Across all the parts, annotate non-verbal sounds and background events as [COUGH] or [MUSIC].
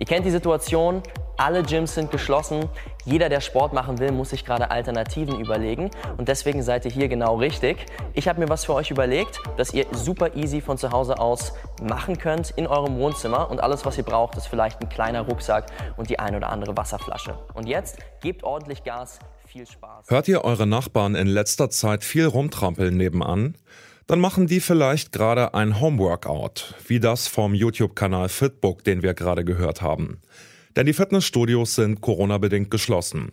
Ihr kennt die Situation, alle Gyms sind geschlossen. Jeder, der Sport machen will, muss sich gerade Alternativen überlegen. Und deswegen seid ihr hier genau richtig. Ich habe mir was für euch überlegt, das ihr super easy von zu Hause aus machen könnt in eurem Wohnzimmer. Und alles, was ihr braucht, ist vielleicht ein kleiner Rucksack und die ein oder andere Wasserflasche. Und jetzt gebt ordentlich Gas. Viel Spaß. Hört ihr eure Nachbarn in letzter Zeit viel rumtrampeln nebenan? Dann machen die vielleicht gerade ein Homeworkout, wie das vom YouTube-Kanal Fitbook, den wir gerade gehört haben. Denn die Fitnessstudios sind Corona-bedingt geschlossen.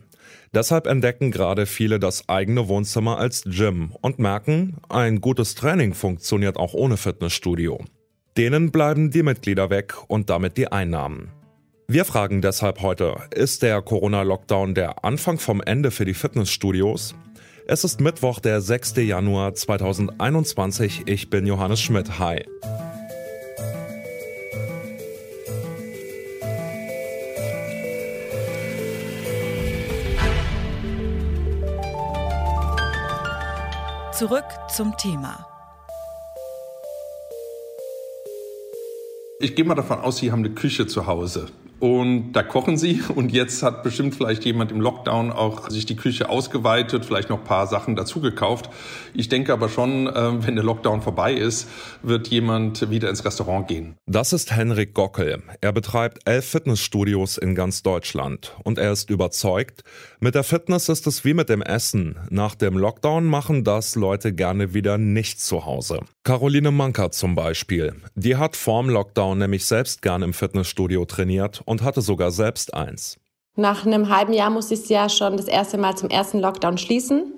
Deshalb entdecken gerade viele das eigene Wohnzimmer als Gym und merken, ein gutes Training funktioniert auch ohne Fitnessstudio. Denen bleiben die Mitglieder weg und damit die Einnahmen. Wir fragen deshalb heute, ist der Corona-Lockdown der Anfang vom Ende für die Fitnessstudios? Es ist Mittwoch, der 6. Januar 2021. Ich bin Johannes Schmidt. Hi. Zurück zum Thema. Ich gehe mal davon aus, Sie haben eine Küche zu Hause. Und da kochen sie [LAUGHS] und jetzt hat bestimmt vielleicht jemand im Lockdown auch sich die Küche ausgeweitet, vielleicht noch ein paar Sachen dazu gekauft. Ich denke aber schon, äh, wenn der Lockdown vorbei ist, wird jemand wieder ins Restaurant gehen. Das ist Henrik Gockel. Er betreibt elf Fitnessstudios in ganz Deutschland und er ist überzeugt, mit der Fitness ist es wie mit dem Essen. Nach dem Lockdown machen das Leute gerne wieder nicht zu Hause. Caroline Manker zum Beispiel. Die hat vorm Lockdown nämlich selbst gern im Fitnessstudio trainiert und hatte sogar selbst eins. Nach einem halben Jahr musste ich es ja schon das erste Mal zum ersten Lockdown schließen.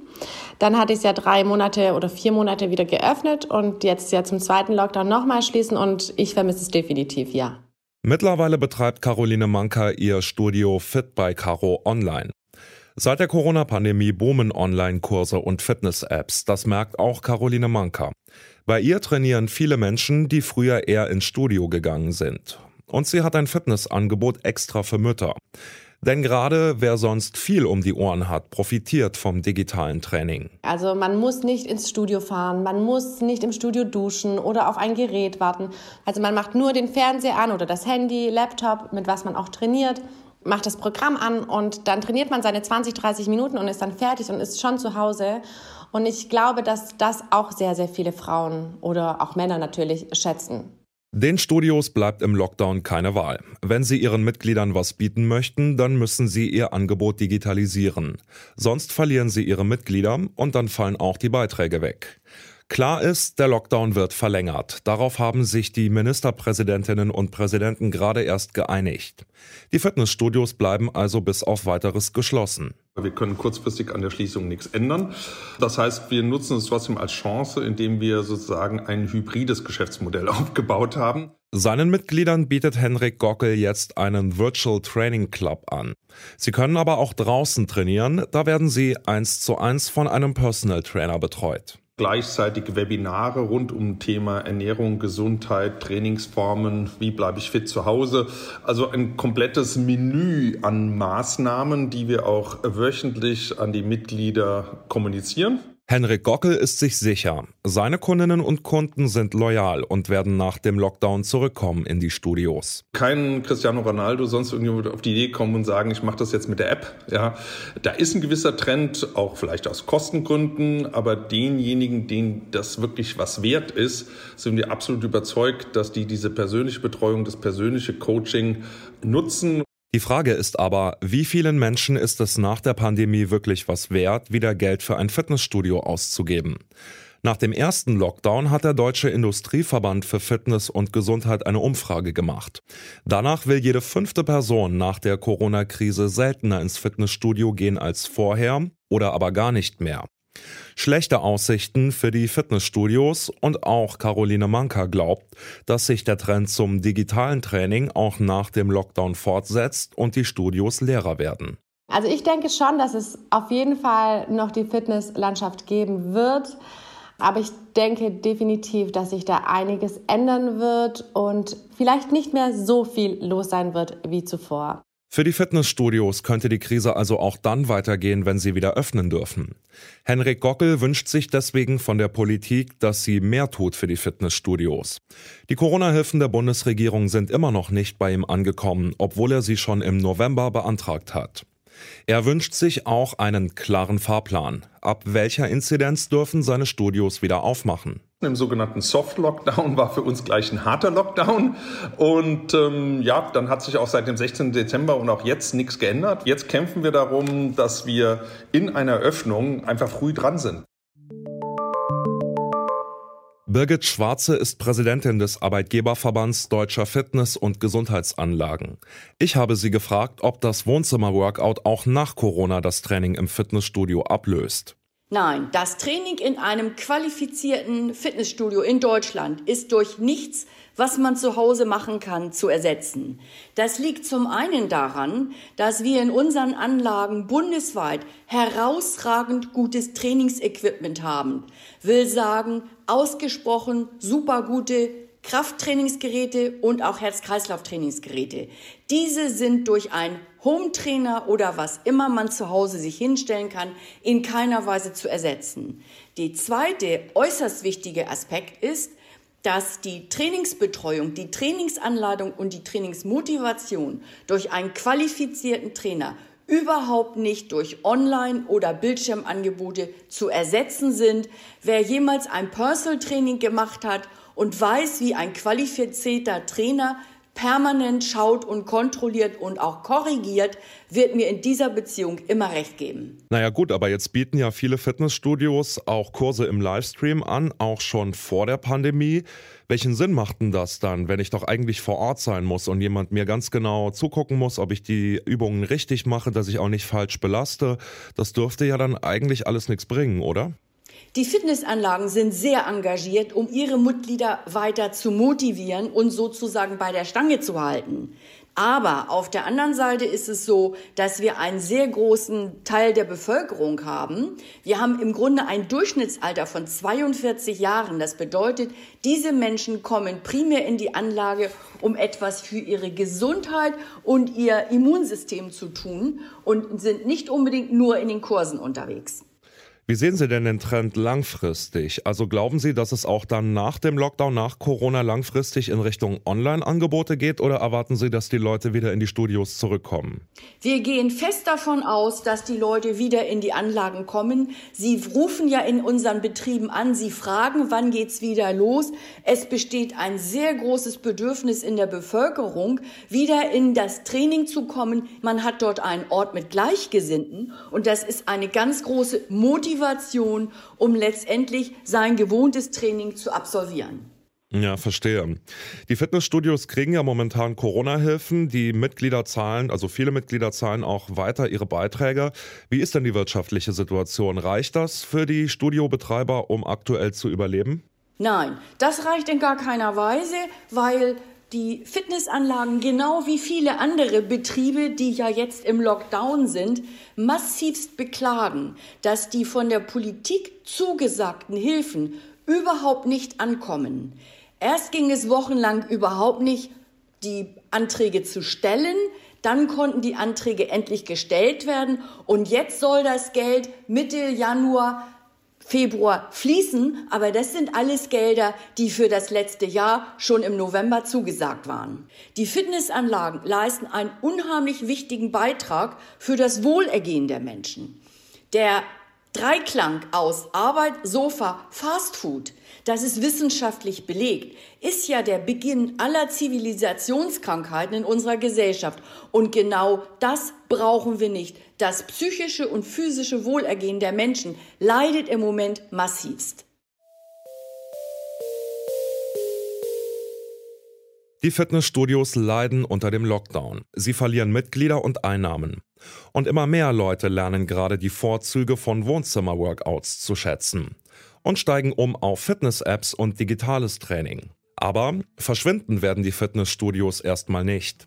Dann hatte ich es ja drei Monate oder vier Monate wieder geöffnet und jetzt ja zum zweiten Lockdown nochmal schließen und ich vermisse es definitiv, ja. Mittlerweile betreibt Caroline Manker ihr Studio Fit by Caro online. Seit der Corona-Pandemie boomen Online-Kurse und Fitness-Apps. Das merkt auch Caroline Manker. Bei ihr trainieren viele Menschen, die früher eher ins Studio gegangen sind. Und sie hat ein Fitnessangebot extra für Mütter. Denn gerade wer sonst viel um die Ohren hat, profitiert vom digitalen Training. Also man muss nicht ins Studio fahren, man muss nicht im Studio duschen oder auf ein Gerät warten. Also man macht nur den Fernseher an oder das Handy, Laptop, mit was man auch trainiert, macht das Programm an und dann trainiert man seine 20, 30 Minuten und ist dann fertig und ist schon zu Hause. Und ich glaube, dass das auch sehr, sehr viele Frauen oder auch Männer natürlich schätzen. Den Studios bleibt im Lockdown keine Wahl. Wenn sie ihren Mitgliedern was bieten möchten, dann müssen sie ihr Angebot digitalisieren. Sonst verlieren sie ihre Mitglieder und dann fallen auch die Beiträge weg. Klar ist, der Lockdown wird verlängert. Darauf haben sich die Ministerpräsidentinnen und Präsidenten gerade erst geeinigt. Die Fitnessstudios bleiben also bis auf weiteres geschlossen. Wir können kurzfristig an der Schließung nichts ändern. Das heißt, wir nutzen es trotzdem als Chance, indem wir sozusagen ein hybrides Geschäftsmodell [LAUGHS] aufgebaut haben. Seinen Mitgliedern bietet Henrik Gockel jetzt einen Virtual Training Club an. Sie können aber auch draußen trainieren, da werden sie eins zu eins von einem Personal Trainer betreut gleichzeitig Webinare rund um Thema Ernährung, Gesundheit, Trainingsformen, wie bleibe ich fit zu Hause. Also ein komplettes Menü an Maßnahmen, die wir auch wöchentlich an die Mitglieder kommunizieren. Henrik Gockel ist sich sicher, seine Kundinnen und Kunden sind loyal und werden nach dem Lockdown zurückkommen in die Studios. Kein Cristiano Ronaldo sonst irgendwie auf die Idee kommen und sagen, ich mache das jetzt mit der App. Ja, da ist ein gewisser Trend, auch vielleicht aus Kostengründen, aber denjenigen, denen das wirklich was wert ist, sind wir absolut überzeugt, dass die diese persönliche Betreuung, das persönliche Coaching nutzen die Frage ist aber, wie vielen Menschen ist es nach der Pandemie wirklich was wert, wieder Geld für ein Fitnessstudio auszugeben? Nach dem ersten Lockdown hat der Deutsche Industrieverband für Fitness und Gesundheit eine Umfrage gemacht. Danach will jede fünfte Person nach der Corona-Krise seltener ins Fitnessstudio gehen als vorher oder aber gar nicht mehr. Schlechte Aussichten für die Fitnessstudios und auch Caroline Manka glaubt, dass sich der Trend zum digitalen Training auch nach dem Lockdown fortsetzt und die Studios leerer werden. Also ich denke schon, dass es auf jeden Fall noch die Fitnesslandschaft geben wird. Aber ich denke definitiv, dass sich da einiges ändern wird und vielleicht nicht mehr so viel los sein wird wie zuvor. Für die Fitnessstudios könnte die Krise also auch dann weitergehen, wenn sie wieder öffnen dürfen. Henrik Gockel wünscht sich deswegen von der Politik, dass sie mehr tut für die Fitnessstudios. Die Corona-Hilfen der Bundesregierung sind immer noch nicht bei ihm angekommen, obwohl er sie schon im November beantragt hat. Er wünscht sich auch einen klaren Fahrplan. Ab welcher Inzidenz dürfen seine Studios wieder aufmachen? Im sogenannten Soft-Lockdown war für uns gleich ein harter Lockdown. Und ähm, ja, dann hat sich auch seit dem 16. Dezember und auch jetzt nichts geändert. Jetzt kämpfen wir darum, dass wir in einer Öffnung einfach früh dran sind. Birgit Schwarze ist Präsidentin des Arbeitgeberverbands Deutscher Fitness- und Gesundheitsanlagen. Ich habe sie gefragt, ob das Wohnzimmer-Workout auch nach Corona das Training im Fitnessstudio ablöst. Nein, das Training in einem qualifizierten Fitnessstudio in Deutschland ist durch nichts was man zu Hause machen kann, zu ersetzen. Das liegt zum einen daran, dass wir in unseren Anlagen bundesweit herausragend gutes Trainingsequipment haben. Will sagen, ausgesprochen super gute Krafttrainingsgeräte und auch Herz-Kreislauf-Trainingsgeräte. Diese sind durch einen Home-Trainer oder was immer man zu Hause sich hinstellen kann, in keiner Weise zu ersetzen. Die zweite äußerst wichtige Aspekt ist, dass die Trainingsbetreuung, die Trainingsanladung und die Trainingsmotivation durch einen qualifizierten Trainer überhaupt nicht durch Online- oder Bildschirmangebote zu ersetzen sind. Wer jemals ein Personal Training gemacht hat und weiß, wie ein qualifizierter Trainer permanent schaut und kontrolliert und auch korrigiert, wird mir in dieser Beziehung immer recht geben. Naja gut, aber jetzt bieten ja viele Fitnessstudios auch Kurse im Livestream an, auch schon vor der Pandemie. Welchen Sinn macht denn das dann, wenn ich doch eigentlich vor Ort sein muss und jemand mir ganz genau zugucken muss, ob ich die Übungen richtig mache, dass ich auch nicht falsch belaste? Das dürfte ja dann eigentlich alles nichts bringen, oder? Die Fitnessanlagen sind sehr engagiert, um ihre Mitglieder weiter zu motivieren und sozusagen bei der Stange zu halten. Aber auf der anderen Seite ist es so, dass wir einen sehr großen Teil der Bevölkerung haben. Wir haben im Grunde ein Durchschnittsalter von 42 Jahren. Das bedeutet, diese Menschen kommen primär in die Anlage, um etwas für ihre Gesundheit und ihr Immunsystem zu tun und sind nicht unbedingt nur in den Kursen unterwegs. Wie sehen Sie denn den Trend langfristig? Also glauben Sie, dass es auch dann nach dem Lockdown, nach Corona langfristig in Richtung Online-Angebote geht oder erwarten Sie, dass die Leute wieder in die Studios zurückkommen? Wir gehen fest davon aus, dass die Leute wieder in die Anlagen kommen. Sie rufen ja in unseren Betrieben an, sie fragen, wann geht's wieder los? Es besteht ein sehr großes Bedürfnis in der Bevölkerung, wieder in das Training zu kommen. Man hat dort einen Ort mit Gleichgesinnten und das ist eine ganz große Motivation Motivation, um letztendlich sein gewohntes Training zu absolvieren. Ja, verstehe. Die Fitnessstudios kriegen ja momentan Corona-Hilfen. Die Mitglieder zahlen, also viele Mitglieder zahlen auch weiter ihre Beiträge. Wie ist denn die wirtschaftliche Situation? Reicht das für die Studiobetreiber, um aktuell zu überleben? Nein, das reicht in gar keiner Weise, weil die Fitnessanlagen, genau wie viele andere Betriebe, die ja jetzt im Lockdown sind, massivst beklagen, dass die von der Politik zugesagten Hilfen überhaupt nicht ankommen. Erst ging es wochenlang überhaupt nicht, die Anträge zu stellen, dann konnten die Anträge endlich gestellt werden und jetzt soll das Geld Mitte Januar Februar fließen, aber das sind alles Gelder, die für das letzte Jahr schon im November zugesagt waren. Die Fitnessanlagen leisten einen unheimlich wichtigen Beitrag für das Wohlergehen der Menschen. Der Dreiklang aus Arbeit, Sofa, Fastfood, das ist wissenschaftlich belegt, ist ja der Beginn aller Zivilisationskrankheiten in unserer Gesellschaft. Und genau das brauchen wir nicht. Das psychische und physische Wohlergehen der Menschen leidet im Moment massivst. Die Fitnessstudios leiden unter dem Lockdown. Sie verlieren Mitglieder und Einnahmen. Und immer mehr Leute lernen gerade die Vorzüge von Wohnzimmer-Workouts zu schätzen und steigen um auf Fitness-Apps und digitales Training. Aber verschwinden werden die Fitnessstudios erstmal nicht.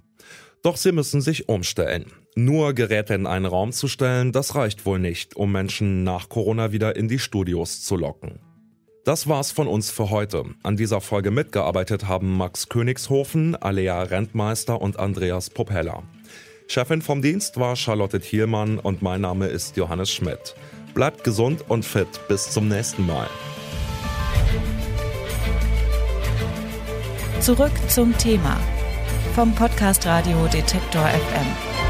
Doch sie müssen sich umstellen. Nur Geräte in einen Raum zu stellen, das reicht wohl nicht, um Menschen nach Corona wieder in die Studios zu locken. Das war's von uns für heute. An dieser Folge mitgearbeitet haben Max Königshofen, Alea Rentmeister und Andreas Propeller. Chefin vom Dienst war Charlotte Thielmann und mein Name ist Johannes Schmidt. Bleibt gesund und fit. Bis zum nächsten Mal. Zurück zum Thema vom Podcast Radio Detektor FM.